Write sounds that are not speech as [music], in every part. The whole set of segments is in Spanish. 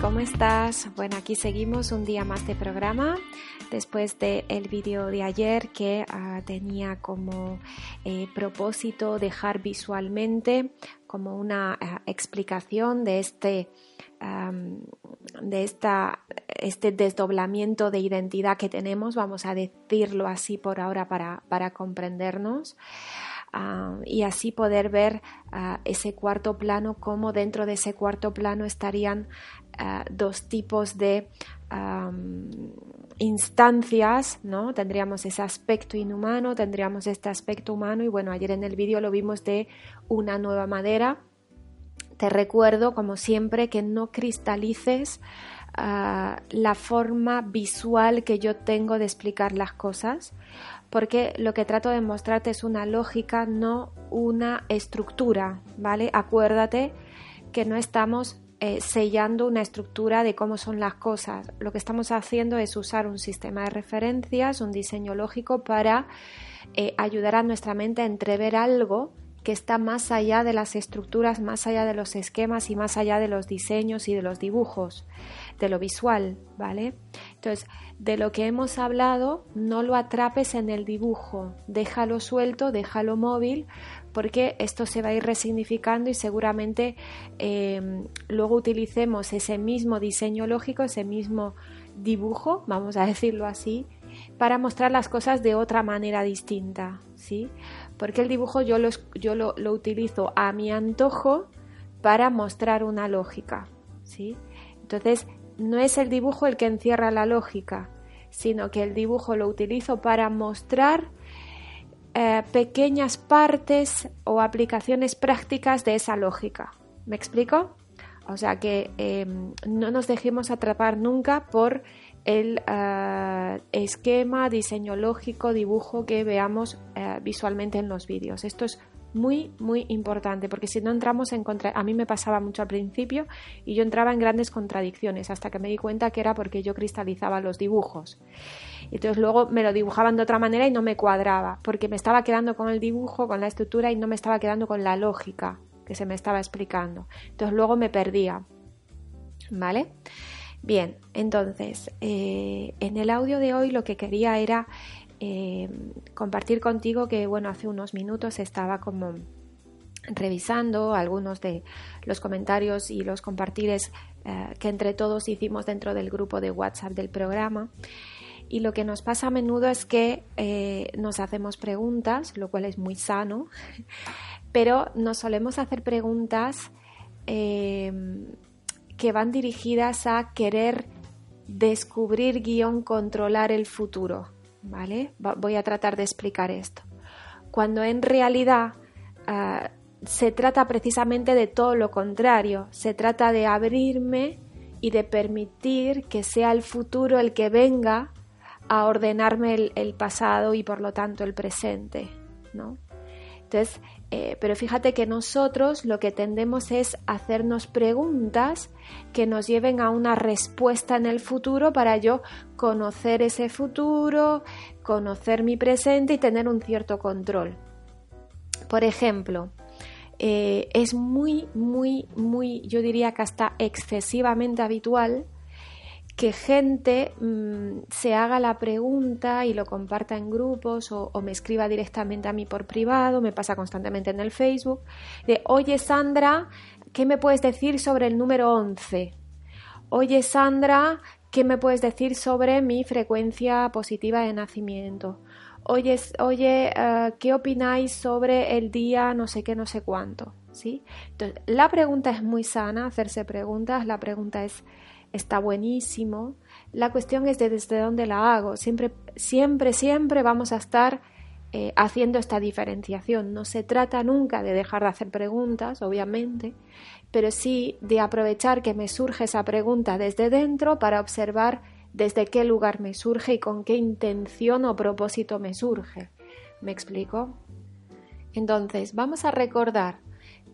¿cómo estás? Bueno, aquí seguimos un día más de programa después del el vídeo de ayer que uh, tenía como eh, propósito dejar visualmente como una uh, explicación de este de esta, este desdoblamiento de identidad que tenemos, vamos a decirlo así por ahora para, para comprendernos. Uh, y así poder ver uh, ese cuarto plano, como dentro de ese cuarto plano estarían uh, dos tipos de instancias, ¿no? Tendríamos ese aspecto inhumano, tendríamos este aspecto humano y bueno, ayer en el vídeo lo vimos de una nueva madera. Te recuerdo, como siempre, que no cristalices la forma visual que yo tengo de explicar las cosas, porque lo que trato de mostrarte es una lógica, no una estructura, ¿vale? Acuérdate que no estamos eh, sellando una estructura de cómo son las cosas. Lo que estamos haciendo es usar un sistema de referencias, un diseño lógico para eh, ayudar a nuestra mente a entrever algo que está más allá de las estructuras, más allá de los esquemas y más allá de los diseños y de los dibujos, de lo visual, ¿vale? Entonces, de lo que hemos hablado, no lo atrapes en el dibujo, déjalo suelto, déjalo móvil, porque esto se va a ir resignificando y seguramente eh, luego utilicemos ese mismo diseño lógico, ese mismo dibujo, vamos a [laughs] decirlo así, para mostrar las cosas de otra manera distinta, ¿sí? Porque el dibujo yo, yo lo, lo, utilizo a mi antojo para mostrar una lógica, ¿sí? Entonces, no es el dibujo el que encierra la lógica, sino que el dibujo lo utilizo para mostrar eh, pequeñas partes o aplicaciones prácticas de esa lógica. ¿Me explico? O sea que eh, no nos dejemos atrapar nunca por el uh, esquema, diseño lógico, dibujo que veamos uh, visualmente en los vídeos. Esto es muy, muy importante, porque si no entramos en contra... A mí me pasaba mucho al principio y yo entraba en grandes contradicciones hasta que me di cuenta que era porque yo cristalizaba los dibujos. Entonces luego me lo dibujaban de otra manera y no me cuadraba, porque me estaba quedando con el dibujo, con la estructura y no me estaba quedando con la lógica que se me estaba explicando. Entonces luego me perdía. ¿Vale? Bien, entonces, eh, en el audio de hoy lo que quería era eh, compartir contigo que, bueno, hace unos minutos estaba como revisando algunos de los comentarios y los compartires eh, que entre todos hicimos dentro del grupo de WhatsApp del programa. Y lo que nos pasa a menudo es que nos hacemos preguntas, lo cual es muy sano, [laughs] pero nos solemos hacer preguntas que van dirigidas a querer descubrir guion controlar el futuro. ¿Vale? Voy a tratar de explicar esto. Cuando en realidad uh, se trata precisamente de todo lo contrario, se trata de abrirme y de permitir que sea el futuro el que venga a ordenarme el, el pasado y por lo tanto el presente, ¿no? Entonces, eh, pero fíjate que nosotros lo que tendemos es hacernos preguntas que nos lleven a una respuesta en el futuro para yo conocer ese futuro, conocer mi presente y tener un cierto control. Por ejemplo, eh, es muy, muy, muy, yo diría que hasta excesivamente habitual que gente mmm, se haga la pregunta y lo comparta en grupos o, me escriba directamente a mí por privado, me pasa constantemente en el Facebook, de, oye Sandra, ¿qué me puedes decir sobre el número 11? Oye Sandra, ¿qué me puedes decir sobre mi frecuencia positiva de nacimiento? Oye, oye uh, ¿qué opináis sobre el día no sé qué, no sé cuánto? ¿Sí? Entonces, la pregunta es muy sana, hacerse preguntas, la pregunta es está buenísimo. La cuestión es de desde dónde la hago. Siempre, siempre, siempre vamos a estar eh, haciendo esta diferenciación. No se trata nunca de dejar de hacer preguntas, obviamente, pero sí de aprovechar que me surge esa pregunta desde dentro para observar desde qué lugar me surge y con qué intención o propósito me surge. ¿Me explico? Entonces, vamos a recordar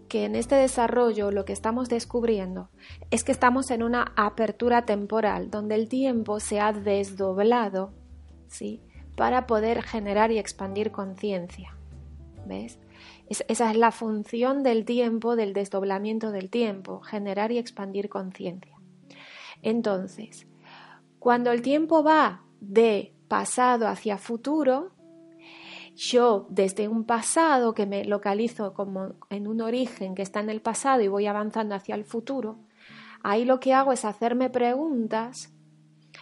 que en este desarrollo lo que estamos descubriendo es que estamos en una apertura temporal donde el tiempo se ha desdoblado, ¿sí? Para poder generar y expandir conciencia. ¿Ves? Es, esa es la función del tiempo, del desdoblamiento del tiempo, generar y expandir conciencia. Entonces, cuando el tiempo va de pasado hacia futuro, yo desde un pasado que me localizo como en un origen que está en el pasado y voy avanzando hacia el futuro, ahí lo que hago es hacerme preguntas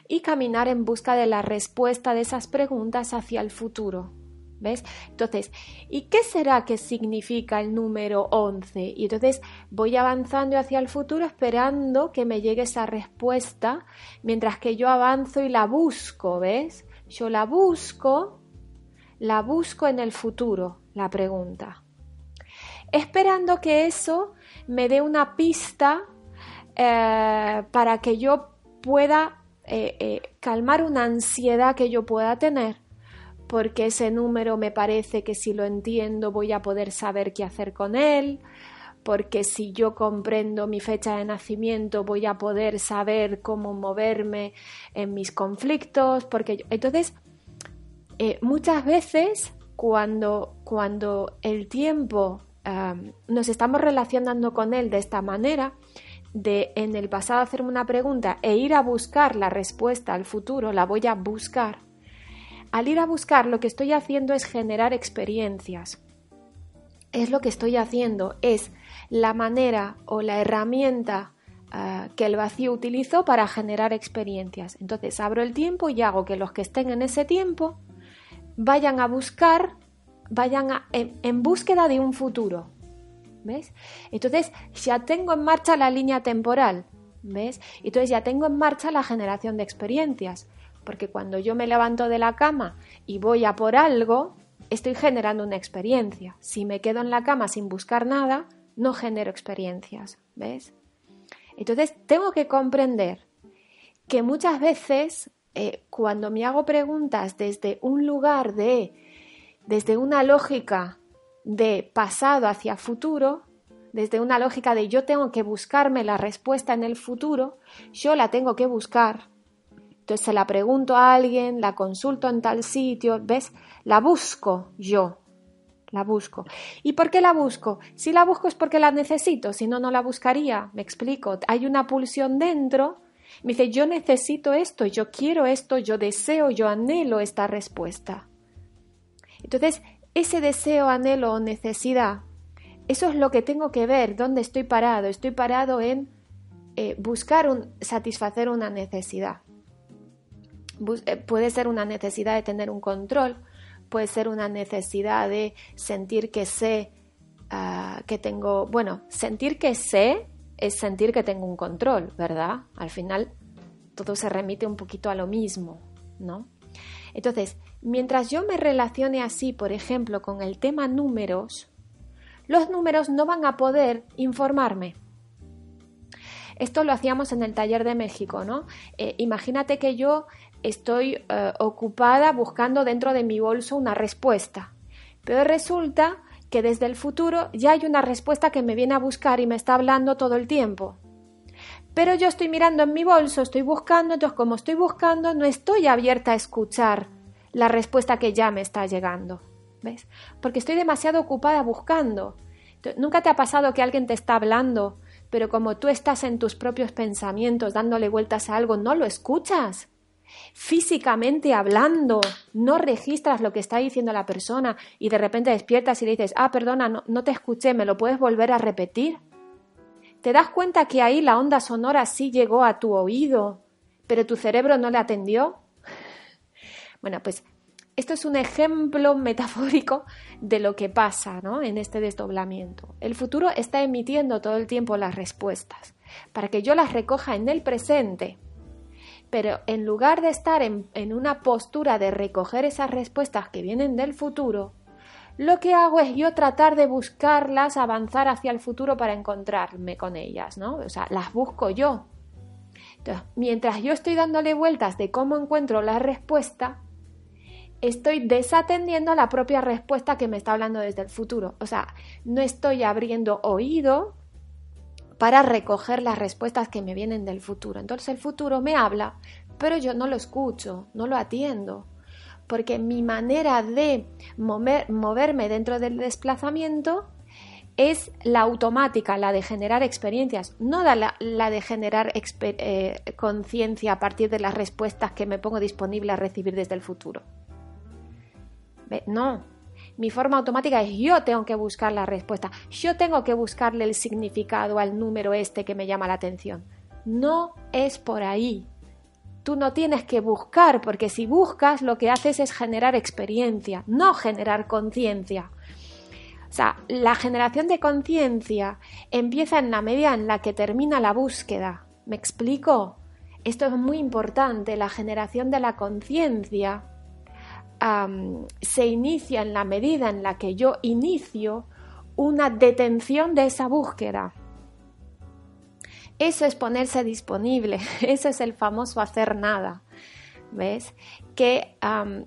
y caminar en busca de la respuesta de esas preguntas hacia el futuro. ¿Ves? Entonces, ¿y qué será que significa el número 11? Y entonces voy avanzando hacia el futuro esperando que me llegue esa respuesta mientras que yo avanzo y la busco, ¿ves? Yo la busco, la busco en el futuro, la pregunta. Esperando que eso me dé una pista eh, para que yo pueda eh, eh, calmar una ansiedad que yo pueda tener, porque ese número me parece que si lo entiendo voy a poder saber qué hacer con él, porque si yo comprendo mi fecha de nacimiento voy a poder saber cómo moverme en mis conflictos, porque entonces eh, muchas veces cuando, cuando el tiempo nos estamos relacionando con él de esta manera, de en el pasado hacerme una pregunta e ir a buscar la respuesta al futuro, la voy a buscar. Al ir a buscar lo que estoy haciendo es generar experiencias. Es lo que estoy haciendo, es la manera o la herramienta ah, que el vacío utilizó para generar experiencias. Entonces abro el tiempo y hago que los que estén en ese tiempo vayan a buscar, vayan en búsqueda de un futuro, ¿ves? Entonces ya tengo en marcha la línea temporal, ¿ves? Entonces ya tengo en marcha la generación de experiencias, porque cuando yo me levanto de la cama y voy a por algo, estoy generando una experiencia. Si me quedo en la cama sin buscar nada, no genero experiencias, ¿ves? Entonces tengo que comprender que muchas veces eh, cuando me hago preguntas desde un lugar de, desde una lógica de pasado hacia futuro, desde una lógica de yo tengo que buscarme la respuesta en el futuro, yo la tengo que buscar. Entonces se la pregunto a alguien, la consulto en tal sitio, ¿ves? La busco yo, la busco. ¿Y por qué la busco? Si la busco es porque la necesito, si no, no la buscaría. Me explico. Hay una pulsión dentro. Me dice, yo necesito esto, yo quiero esto, yo deseo, yo anhelo esta respuesta. Entonces, ese deseo, anhelo o necesidad, eso es lo que tengo que ver, dónde estoy parado. Estoy parado en eh, buscar un, satisfacer una necesidad. Eh, puede ser una necesidad de tener un control, puede ser una necesidad de sentir que sé ah, que tengo, bueno, sentir que sé es sentir que tengo un control, ¿verdad? Al final todo se remite un poquito a lo mismo, ¿no? Entonces, mientras yo me relacione así, por ejemplo, con el tema números, los números no van a poder informarme. Esto lo hacíamos en el taller de México, ¿no? Eh, imagínate que yo estoy eh, ocupada buscando dentro de mi bolso una respuesta, pero resulta que desde el futuro ya hay una respuesta que me viene a buscar y me está hablando todo el tiempo. Pero yo estoy mirando en mi bolso, estoy buscando, entonces como estoy buscando, no estoy abierta a escuchar la respuesta que ya me está llegando. ¿Ves? Porque estoy demasiado ocupada buscando. Nunca te ha pasado que alguien te está hablando, pero como tú estás en tus propios pensamientos dándole vueltas a algo, no lo escuchas. Físicamente hablando, no registras lo que está diciendo la persona y de repente despiertas y le dices, ah, perdona, no, no te escuché, ¿me lo puedes volver a repetir? ¿Te das cuenta que ahí la onda sonora sí llegó a tu oído, pero tu cerebro no le atendió? Bueno, pues esto es un ejemplo [laughs] metafórico de lo que pasa ¿no? en este desdoblamiento. El futuro está emitiendo todo el tiempo las respuestas para que yo las recoja en el presente. Pero en lugar de estar en, en una postura de recoger esas respuestas que vienen del futuro, lo que hago es yo tratar de buscarlas, avanzar hacia el futuro para encontrarme con ellas, ¿no? O sea, las busco yo. Entonces, mientras yo estoy dándole vueltas de cómo encuentro la respuesta, estoy desatendiendo la propia respuesta que me está hablando desde el futuro. O sea, no estoy abriendo oído para recoger las respuestas que me vienen del futuro. Entonces el futuro me habla, pero yo no lo escucho, no lo atiendo porque mi manera de moverme dentro del desplazamiento es la automática, la de generar experiencias, no la, de generar eh, conciencia a partir de las respuestas que me pongo disponible a recibir desde el futuro. No, mi forma automática es yo tengo que buscar la respuesta, yo tengo que buscarle el significado al número este que me llama la atención. No es por ahí. Tú no tienes que buscar, porque si buscas lo que haces es generar experiencia, no generar conciencia. O sea, la generación de conciencia empieza en la medida en la que termina la búsqueda. ¿Me explico? Esto es muy importante. La generación de la conciencia se inicia en la medida en la que yo inicio una detención de esa búsqueda. Eso es ponerse disponible, [laughs] eso es el famoso hacer nada. ¿Ves? Que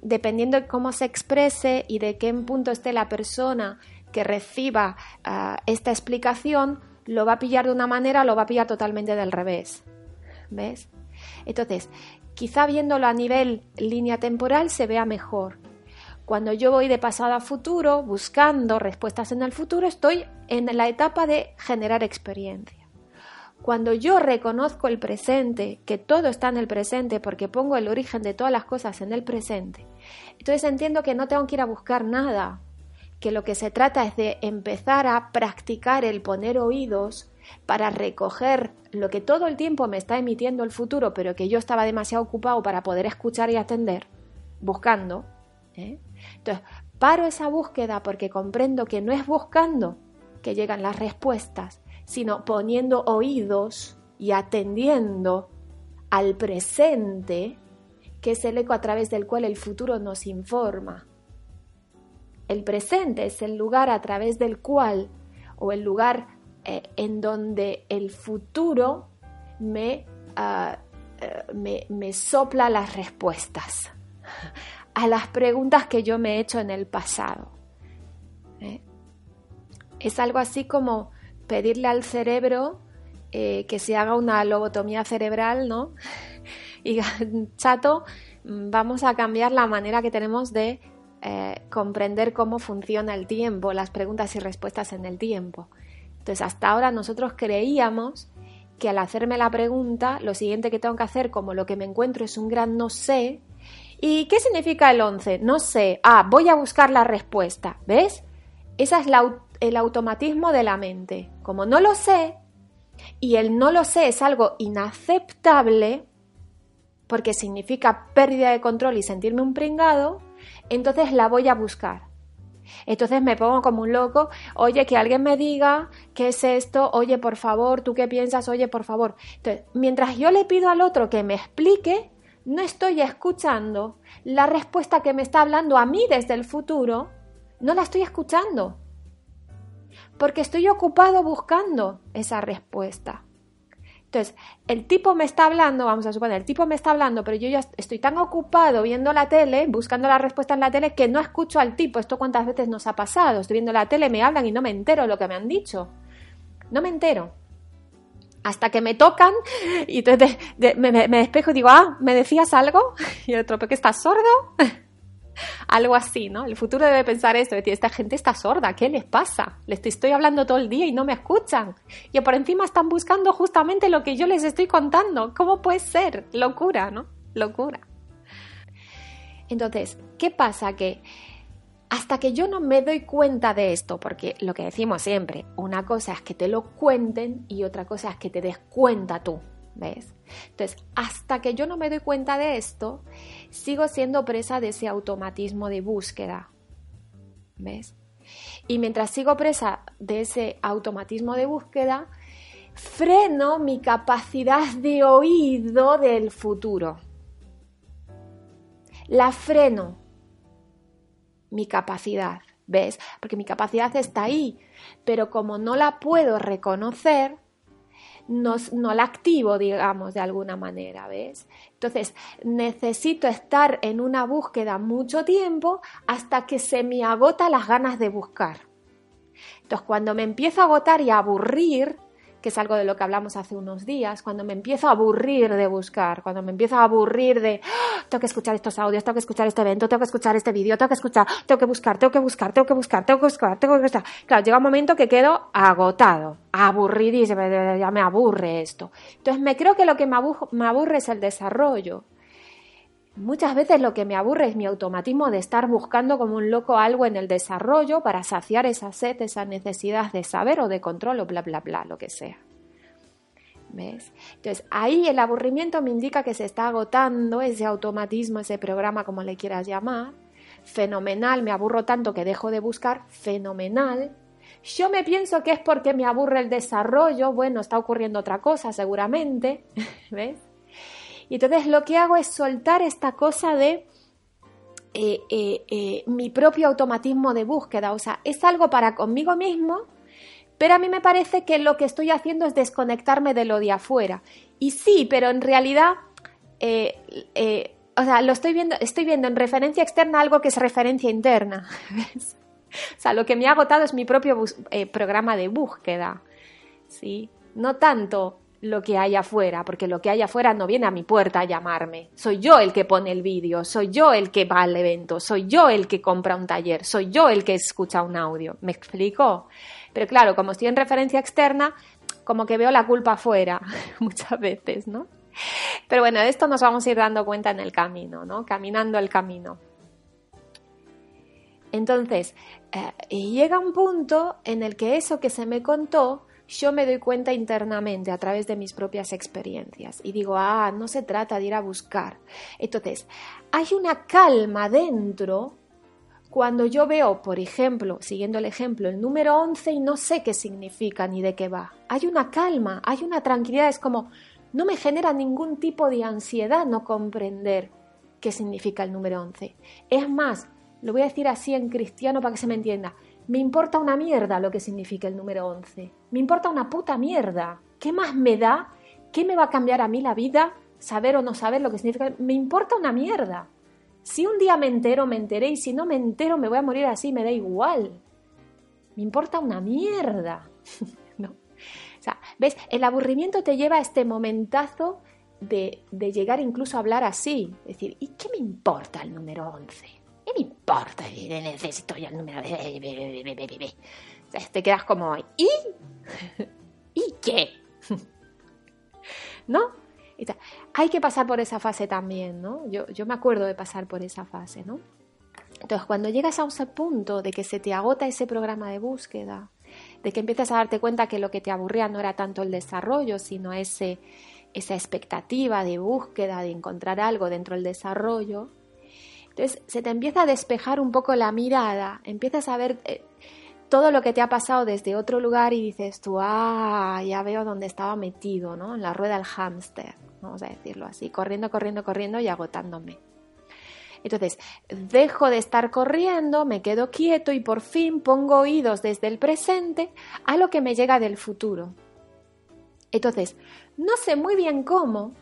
dependiendo de cómo se exprese y de qué punto esté la persona que reciba ah, esta explicación lo va a pillar de una manera, lo va a pillar totalmente del revés. ¿Ves? Entonces, quizá viéndolo a nivel línea temporal se vea mejor. Cuando yo voy de pasado a futuro, buscando respuestas en el futuro, estoy en la etapa de generar experiencia. Cuando yo reconozco el presente, que todo está en el presente porque pongo el origen de todas las cosas en el presente, entonces entiendo que no tengo que ir a buscar nada, que lo que se trata es de empezar a practicar el poner oídos para recoger lo que todo el tiempo me está emitiendo el futuro, pero que yo estaba demasiado ocupado para poder escuchar y atender, buscando. ¿eh? Entonces, paro esa búsqueda porque comprendo que no es buscando que llegan las respuestas, sino poniendo oídos y atendiendo al presente, que es el eco a través del cual el futuro nos informa. El presente es el lugar a través del cual, o el lugar eh, en donde el futuro me, ah, eh, me, me, sopla las respuestas a las preguntas que yo me he hecho en el pasado. ¿eh? Es algo así como pedirle al cerebro que se haga una lobotomía cerebral, ¿no? [laughs] Y [laughs] chato, vamos a cambiar la manera que tenemos de comprender cómo funciona el tiempo, las preguntas y respuestas en el tiempo. Entonces, hasta ahora nosotros creíamos que al hacerme la pregunta, lo siguiente que tengo que hacer, como lo que me encuentro es un gran no sé, ¿y qué significa el 11? No sé, ah, voy a buscar la respuesta, ¿ves? Ese es el automatismo de la mente. Como no lo sé, y el no lo sé es algo inaceptable, porque significa pérdida de control y sentirme un pringado, entonces la voy a buscar. Entonces me pongo como un loco, oye, que alguien me diga qué es esto, oye, por favor, tú qué piensas, oye, por favor. Entonces, mientras yo le pido al otro que me explique, no estoy escuchando la respuesta que me está hablando a mí desde el futuro, no la estoy escuchando. Porque estoy ocupado buscando esa respuesta. Entonces, el tipo me está hablando, vamos a suponer, el tipo me está hablando, pero yo ya estoy tan ocupado viendo la tele, buscando la respuesta en la tele, que no escucho al tipo. Esto cuántas veces nos ha pasado. Estoy viendo la tele, me hablan y no me entero de lo que me han dicho. No me entero. Hasta que me tocan y entonces me, me, despejo y digo, ah, ¿me decías algo? [laughs] Y el otro, ¿pero que estás sordo? [laughs] [laughs] Algo así, ¿no? El futuro debe pensar esto, decir, esta gente está sorda, ¿qué les pasa? Les estoy hablando todo el día y no me escuchan. Y por encima están buscando justamente lo que yo les estoy contando. ¿Cómo puede ser? Locura, ¿no? Locura. Entonces, ¿qué pasa? Que hasta que yo no me doy cuenta de esto, porque lo que decimos siempre, una cosa es que te lo cuenten y otra cosa es que te des cuenta tú, ¿ves? Entonces, hasta que yo no me doy cuenta de esto, sigo siendo presa de ese automatismo de búsqueda. ¿Ves? Y mientras sigo presa de ese automatismo de búsqueda, freno mi capacidad de oído del futuro. La freno, mi capacidad, ¿ves? Porque mi capacidad está ahí, pero como no la puedo reconocer, no, la activo, digamos, de alguna manera, ¿ves? Entonces, necesito estar en una búsqueda mucho tiempo hasta que se me agota las ganas de buscar. Entonces, cuando me empiezo a agotar y a aburrir, que es algo de lo que hablamos hace unos días, cuando me empiezo a aburrir de buscar, cuando me empiezo a aburrir de, ¡Ah! tengo que escuchar estos audios, tengo que escuchar este evento, tengo que escuchar este vídeo, tengo que escuchar, tengo que buscar, tengo que buscar, tengo que buscar, tengo que buscar, tengo que buscar. Claro, llega un momento que quedo agotado, aburridísimo, ya me aburre esto. Entonces me creo que lo que me aburre es el desarrollo. Muchas veces lo que me aburre es mi automatismo de estar buscando como un loco algo en el desarrollo para saciar esa sed, esa necesidad de saber o de control o bla, bla, bla, lo que sea. ¿Ves? Entonces, ahí el aburrimiento me indica que se está agotando ese automatismo, ese programa, como le quieras llamar. Fenomenal, me aburro tanto que dejo de buscar. Fenomenal. Yo me pienso que es porque me aburre el desarrollo. Bueno, está ocurriendo otra cosa, seguramente. [laughs] ¿Ves? Y entonces lo que hago es soltar esta cosa de eh, eh, eh, mi propio automatismo de búsqueda. O sea, es algo para conmigo mismo, pero a mí me parece que lo que estoy haciendo es desconectarme de lo de afuera. Y sí, pero en realidad, o sea, lo estoy viendo, estoy viendo en referencia externa algo que es referencia interna. [laughs] O sea, lo que me ha agotado es mi propio programa de búsqueda. ¿sí? No tanto lo que hay afuera, porque lo que hay afuera no viene a mi puerta a llamarme. Soy yo el que pone el vídeo, soy yo el que va al evento, soy yo el que compra un taller, soy yo el que escucha un audio. ¿Me explico? Pero claro, como estoy en referencia externa, como que veo la culpa afuera [laughs] muchas veces, ¿no? Pero bueno, de esto nos vamos a ir dando cuenta en el camino, ¿no? Caminando el camino. Entonces, eh, llega un punto en el que eso que se me contó yo me doy cuenta internamente a través de mis propias experiencias y digo, ah, no se trata de ir a buscar. Entonces, hay una calma dentro cuando yo veo, por ejemplo, siguiendo el ejemplo, el número 11 y no sé qué significa ni de qué va. Hay una calma, hay una tranquilidad, es como, no me genera ningún tipo de ansiedad no comprender qué significa el número 11. Es más, lo voy a decir así en cristiano para que se me entienda, me importa una mierda lo que significa el número 11. Me importa una puta mierda. ¿Qué más me da? ¿Qué me va a cambiar a mí la vida? Saber o no saber lo que significa. Me importa una mierda. Si un día me entero, me enteré. Y si no me entero, me voy a morir así, me da igual. Me importa una mierda. [laughs] ¿No? O sea, ¿ves? El aburrimiento te lleva a este momentazo de, de llegar incluso a hablar así. Es decir, ¿y qué me importa el número 11? ¿Qué me importa? Necesito ya el número. Te quedas como, ¿y? ¿Y qué? [laughs] ¿No? Hay que pasar por esa fase también, ¿no? Yo, yo me acuerdo de pasar por esa fase, ¿no? Entonces, cuando llegas a ese punto de que se te agota ese programa de búsqueda, de que empiezas a darte cuenta que lo que te aburría no era tanto el desarrollo, sino ese, esa expectativa de búsqueda, de encontrar algo dentro del desarrollo, entonces se te empieza a despejar un poco la mirada, empiezas a ver eh, todo lo que te ha pasado desde otro lugar y dices tú, ah, ya veo dónde estaba metido, ¿no? En la rueda del hámster, vamos a decirlo así, corriendo, corriendo, corriendo y agotándome. Entonces, dejo de estar corriendo, me quedo quieto y por fin pongo oídos desde el presente a lo que me llega del futuro. Entonces, no sé muy bien cómo,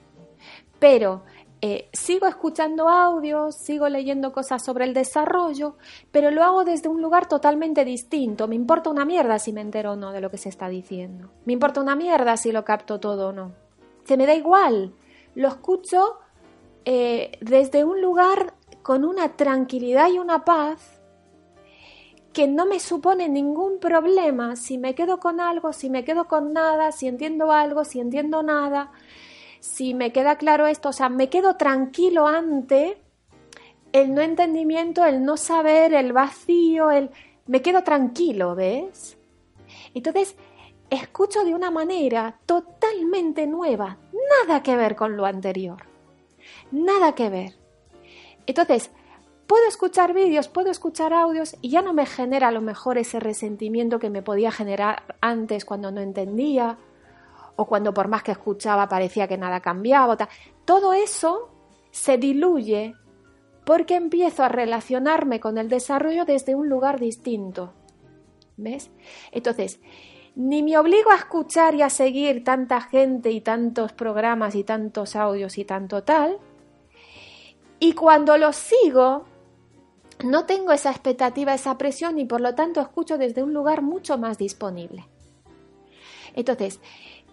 pero eh, sigo escuchando audios, sigo leyendo cosas sobre el desarrollo, pero lo hago desde un lugar totalmente distinto. Me importa una mierda si me entero o no de lo que se está diciendo. Me importa una mierda si lo capto todo o no. Se me da igual. Lo escucho eh, desde un lugar con una tranquilidad y una paz que no me supone ningún problema si me quedo con algo, si me quedo con nada, si entiendo algo, si entiendo nada si me queda claro esto, o sea, me quedo tranquilo ante el no entendimiento, el no saber, el vacío, el... me quedo tranquilo, ¿ves? Entonces, escucho de una manera totalmente nueva, nada que ver con lo anterior, nada que ver. Entonces, puedo escuchar vídeos, puedo escuchar audios y ya no me genera a lo mejor ese resentimiento que me podía generar antes cuando no entendía o cuando por más que escuchaba parecía que nada cambiaba. Todo eso se diluye porque empiezo a relacionarme con el desarrollo desde un lugar distinto. ¿Ves? Entonces, ni me obligo a escuchar y a seguir tanta gente y tantos programas y tantos audios y tanto tal. Y cuando los sigo, no tengo esa expectativa, esa presión y por lo tanto escucho desde un lugar mucho más disponible. Entonces,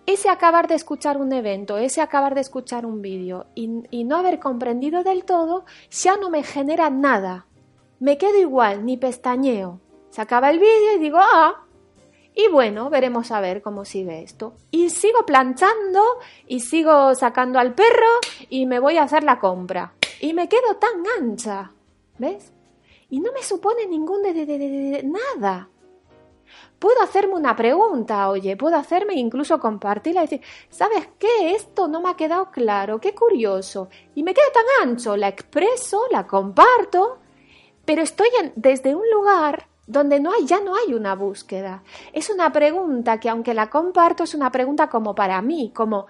ese acabar de escuchar un evento, ese acabar de escuchar un vídeo y, no haber comprendido del todo, ya no me genera nada. Me quedo igual, ni pestañeo. Se acaba el vídeo y digo, ah, y bueno, veremos a ver cómo sigue esto. Y sigo planchando y sigo sacando al perro y me voy a hacer la compra. Y me quedo tan ancha, ¿ves? Y no me supone ningún de, de, de, nada. Puedo hacerme una pregunta, oye, puedo hacerme incluso compartirla y decir, ¿sabes qué? Esto no me ha quedado claro, qué curioso. Y me queda tan ancho, la expreso, la comparto, pero estoy desde un lugar donde no hay, ya no hay una búsqueda. Es una pregunta que aunque la comparto, es una pregunta como para mí, como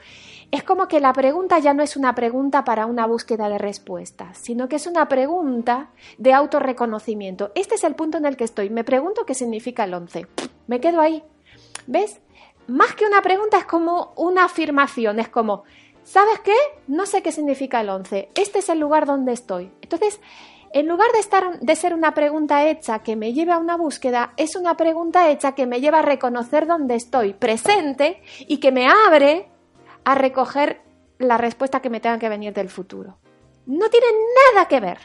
es como que la pregunta ya no es una pregunta para una búsqueda de respuestas, sino que es una pregunta de autorreconocimiento. Este es el punto en el que estoy. Me pregunto qué significa el 11. Me quedo ahí. ¿Ves? Más que una pregunta es como una afirmación, es como, ¿sabes qué? No sé qué significa el 11. Este es el lugar donde estoy. Entonces, en lugar de, estar, de ser una pregunta hecha que me lleve a una búsqueda, es una pregunta hecha que me lleva a reconocer dónde estoy presente y que me abre a recoger la respuesta que me tenga que venir del futuro. No tiene nada que ver.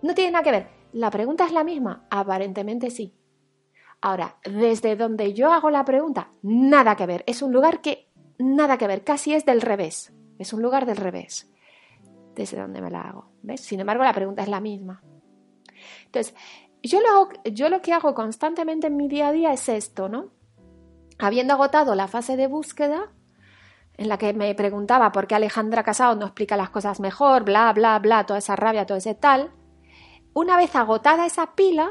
No tiene nada que ver. La pregunta es la misma. Aparentemente sí. Ahora, desde donde yo hago la pregunta, nada que ver. Es un lugar que nada que ver. Casi es del revés. Es un lugar del revés desde donde me la hago. ¿ves? Sin embargo, la pregunta es la misma. Entonces, yo lo, yo lo que hago constantemente en mi día a día es esto, ¿no? Habiendo agotado la fase de búsqueda, en la que me preguntaba por qué Alejandra Casado no explica las cosas mejor, bla, bla, bla, toda esa rabia, todo ese tal, una vez agotada esa pila,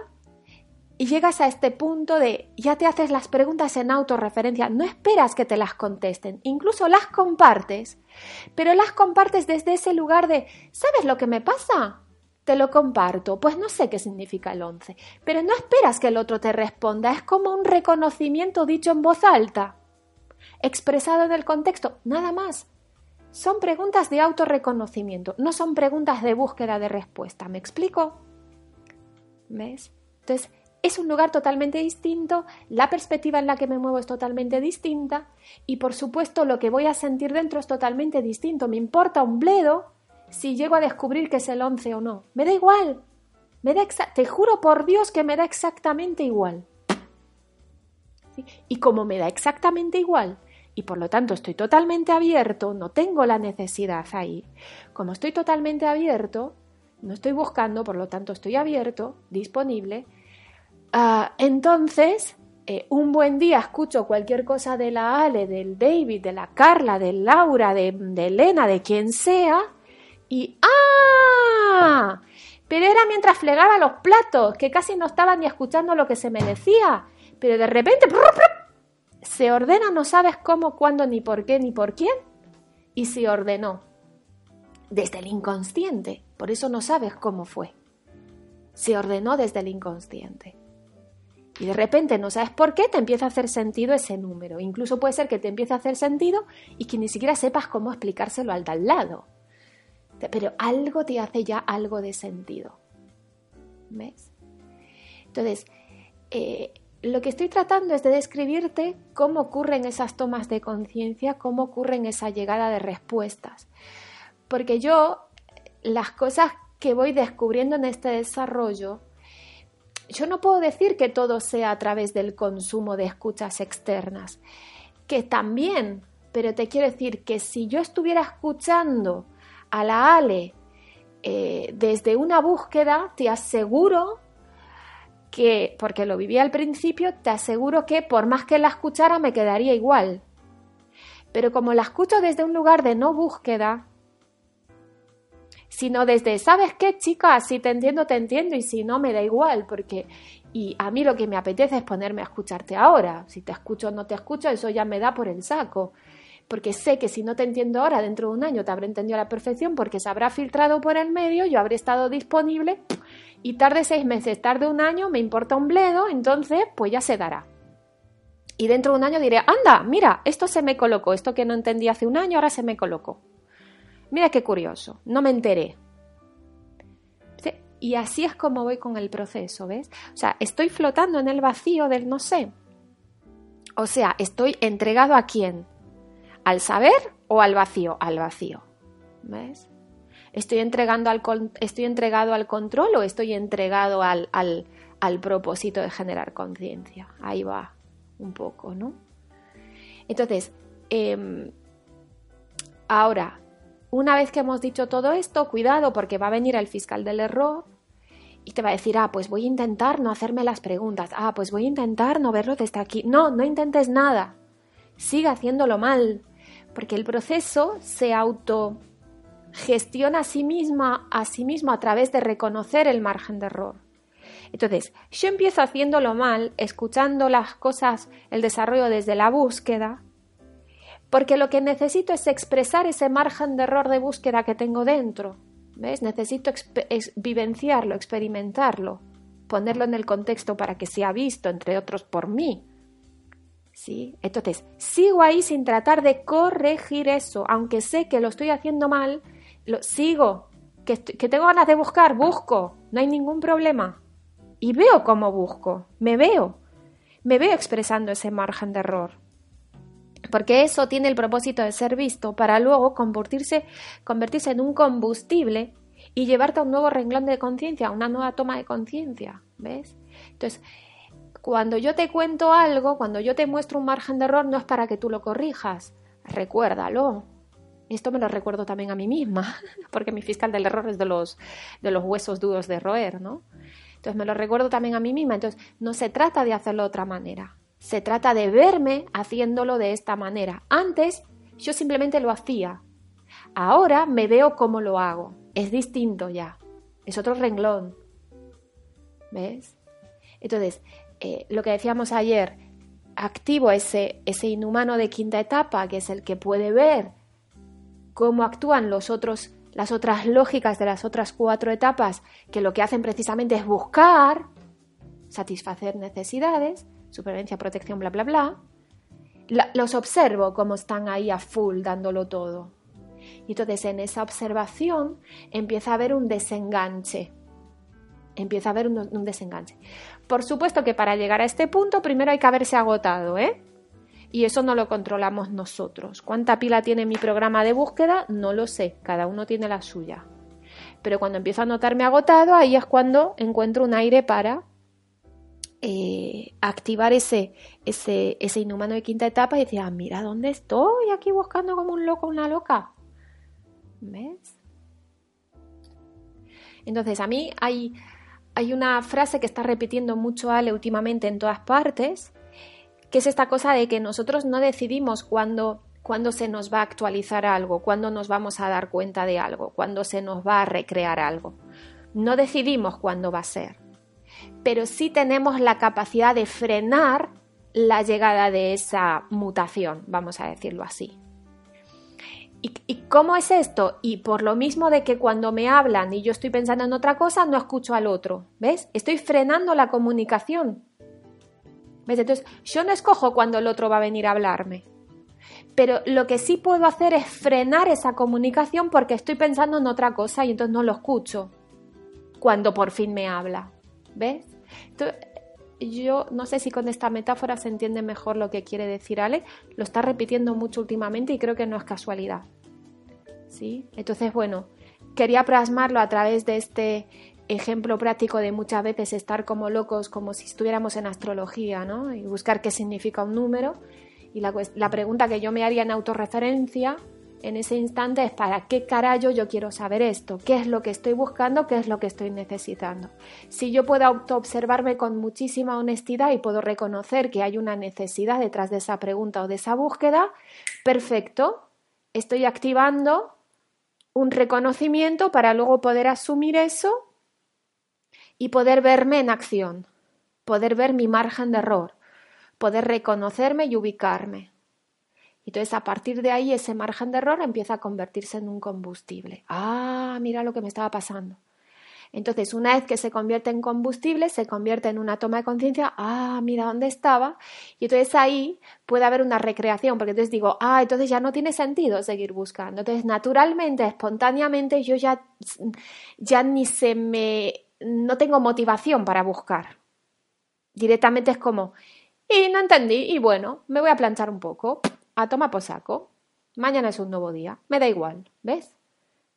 y llegas a este punto de ya te haces las preguntas en autorreferencia, no esperas que te las contesten, incluso las compartes, pero las compartes desde ese lugar de ¿sabes lo que me pasa? Te lo comparto, pues no sé qué significa el 11, pero no esperas que el otro te responda, es como un reconocimiento dicho en voz alta, expresado en el contexto, nada más. Son preguntas de autorreconocimiento, no son preguntas de búsqueda de respuesta, ¿me explico? ¿Ves? Entonces, es un lugar totalmente distinto, la perspectiva en la que me muevo es totalmente distinta y por supuesto lo que voy a sentir dentro es totalmente distinto. Me importa un bledo si llego a descubrir que es el 11 o no. Me da igual. Me da te juro por Dios que me da exactamente igual. Y como me da exactamente igual y por lo tanto estoy totalmente abierto, no tengo la necesidad ahí. Como estoy totalmente abierto, no estoy buscando, por lo tanto estoy abierto, disponible, Ah, entonces, eh, un buen día escucho cualquier cosa de la Ale, del David, de la Carla, de Laura, de, de Elena, de quien sea, y ¡ah! Pero era mientras flegaba los platos, que casi no estaba ni escuchando lo que se me decía. Pero de repente se ordena, no sabes cómo, cuándo, ni por qué, ni por quién. Y se ordenó. Desde el inconsciente. Por eso no sabes cómo fue. Se ordenó desde el inconsciente. Y de repente no sabes por qué te empieza a hacer sentido ese número. Incluso puede ser que te empiece a hacer sentido y que ni siquiera sepas cómo explicárselo al de al lado. Pero algo te hace ya algo de sentido. ¿Ves? Entonces, eh, lo que estoy tratando es de describirte cómo ocurren esas tomas de conciencia, cómo ocurren esa llegada de respuestas. Porque yo, las cosas que voy descubriendo en este desarrollo, yo no puedo decir que todo sea a través del consumo de escuchas externas, que también, pero te quiero decir que si yo estuviera escuchando a la Ale eh, desde una búsqueda, te aseguro que, porque lo viví al principio, te aseguro que por más que la escuchara me quedaría igual. Pero como la escucho desde un lugar de no búsqueda, sino desde, ¿sabes qué, chica? Si te entiendo, te entiendo, y si no, me da igual, porque y a mí lo que me apetece es ponerme a escucharte ahora. Si te escucho o no te escucho, eso ya me da por el saco. Porque sé que si no te entiendo ahora, dentro de un año te habré entendido a la perfección porque se habrá filtrado por el medio, yo habré estado disponible y tarde seis meses, tarde un año, me importa un bledo, entonces pues ya se dará. Y dentro de un año diré, anda, mira, esto se me colocó, esto que no entendí hace un año, ahora se me colocó. Mira qué curioso, no me enteré. Y así es como voy con el proceso, ¿ves? O sea, estoy flotando en el vacío del no sé. O sea, estoy entregado a quién? ¿Al saber o al vacío? Al vacío. ¿Ves? ¿Estoy, entregando al, ¿Estoy entregado al control o estoy entregado al, al, propósito de generar conciencia? Ahí va un poco, ¿no? Entonces, em, ahora, una vez que hemos dicho todo esto, cuidado porque va a venir el fiscal del error y te va a decir, ah, pues voy a intentar no hacerme las preguntas, ah, pues voy a intentar no verlo desde aquí. No, no intentes nada, sigue haciéndolo mal, porque el proceso se auto gestiona a sí misma a sí mismo a través de reconocer el margen de error. Entonces, yo empiezo haciéndolo mal, escuchando las cosas, el desarrollo desde la búsqueda, porque lo que necesito es expresar ese margen de error de búsqueda que tengo dentro. ¿Ves? Necesito vivenciarlo, experimentarlo, ponerlo en el contexto para que sea visto, entre otros, por mí. ¿Sí? Entonces, sigo ahí sin tratar de corregir eso, aunque sé que lo estoy haciendo mal, lo sigo. Que, que tengo ganas de buscar, busco, no hay ningún problema. Y veo cómo busco, me veo, me veo expresando ese margen de error porque eso tiene el propósito de ser visto para luego convertirse, convertirse en un combustible y llevarte a un nuevo renglón de conciencia, a una nueva toma de conciencia, ¿ves? Entonces, cuando yo te cuento algo, cuando yo te muestro un margen de error, no es para que tú lo corrijas, recuérdalo. Esto me lo recuerdo también a mí misma, [laughs] porque mi fiscal del error es de los, de los huesos duros de roer, ¿no? Entonces me lo recuerdo también a mí misma. Entonces, no se trata de hacerlo de otra manera. Se trata de verme haciéndolo de esta manera. Antes yo simplemente lo hacía. Ahora me veo cómo lo hago. Es distinto ya. Es otro renglón. ¿Ves? Entonces, eh, lo que decíamos ayer, activo ese, ese inhumano de quinta etapa, que es el que puede ver cómo actúan los otros, las otras lógicas de las otras cuatro etapas, que lo que hacen precisamente es buscar satisfacer necesidades, supervivencia, protección, bla, bla, bla, los observo como están ahí a full dándolo todo. Y entonces en esa observación empieza a haber un desenganche. Empieza a haber un, desenganche. Por supuesto que para llegar a este punto primero hay que haberse agotado, ¿eh? Y eso no lo controlamos nosotros. ¿Cuánta pila tiene mi programa de búsqueda? No lo sé, cada uno tiene la suya. Pero cuando empiezo a notarme agotado, ahí es cuando encuentro un aire para eh, activar ese, ese, inhumano de quinta etapa y decir, ah, mira dónde estoy aquí buscando como un loco, una loca. ¿Ves? Entonces, a mí hay, hay una frase que está repitiendo mucho Ale últimamente en todas partes, que es esta cosa de que nosotros no decidimos cuándo, cuándo se nos va a actualizar algo, cuándo nos vamos a dar cuenta de algo, cuándo se nos va a recrear algo. No decidimos cuándo va a ser pero sí tenemos la capacidad de frenar la llegada de esa mutación, vamos a decirlo así. ¿Y, cómo es esto? Y por lo mismo de que cuando me hablan y yo estoy pensando en otra cosa, no escucho al otro. ¿Ves? Estoy frenando la comunicación. ¿Ves? Entonces, yo no escojo cuando el otro va a venir a hablarme. Pero lo que sí puedo hacer es frenar esa comunicación porque estoy pensando en otra cosa y entonces no lo escucho cuando por fin me habla. ¿Ves? yo no sé si con esta metáfora se entiende mejor lo que quiere decir Ale, lo está repitiendo mucho últimamente y creo que no es casualidad. ¿Sí? Entonces, bueno, quería plasmarlo a través de este ejemplo práctico de muchas veces estar como locos, como si estuviéramos en astrología, ¿no? Y buscar qué significa un número. Y la, la pregunta que yo me haría en autorreferencia en ese instante es para qué carajo yo quiero saber esto, qué es lo que estoy buscando, qué es lo que estoy necesitando. Si yo puedo autoobservarme con muchísima honestidad y puedo reconocer que hay una necesidad detrás de esa pregunta o de esa búsqueda, perfecto, estoy activando un reconocimiento para luego poder asumir eso y poder verme en acción, poder ver mi margen de error, poder reconocerme y ubicarme. Entonces, a partir de ahí, ese margen de error empieza a convertirse en un combustible. Ah, mira lo que me estaba pasando. Entonces, una vez que se convierte en combustible, se convierte en una toma de conciencia, ah, mira dónde estaba, y entonces ahí puede haber una recreación, porque entonces digo, ah, entonces ya no tiene sentido seguir buscando. Entonces, naturalmente, espontáneamente, yo ya, ya ni se me, no tengo motivación para buscar. Directamente es como, Y no entendí, y bueno, me voy a planchar un poco, a tomar por saco. Mañana es un nuevo día, me da igual, ¿ves?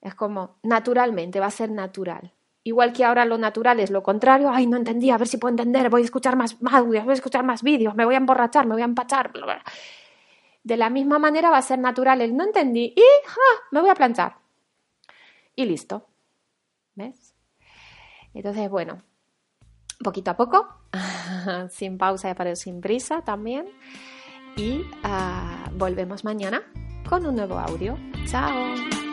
Es como naturalmente, va a ser natural. Igual que ahora lo natural es lo contrario, ay, no entendí, a ver si puedo entender, voy a escuchar más audios, voy a escuchar más vídeos, me voy a emborrachar, me voy a empachar. De la misma manera va a ser natural el no entendí y me voy a planchar. Y listo. ¿Ves? Entonces, bueno, poquito a poco, [laughs] sin pausa pero sin prisa también. Y ah, volvemos mañana con un nuevo audio. Chao.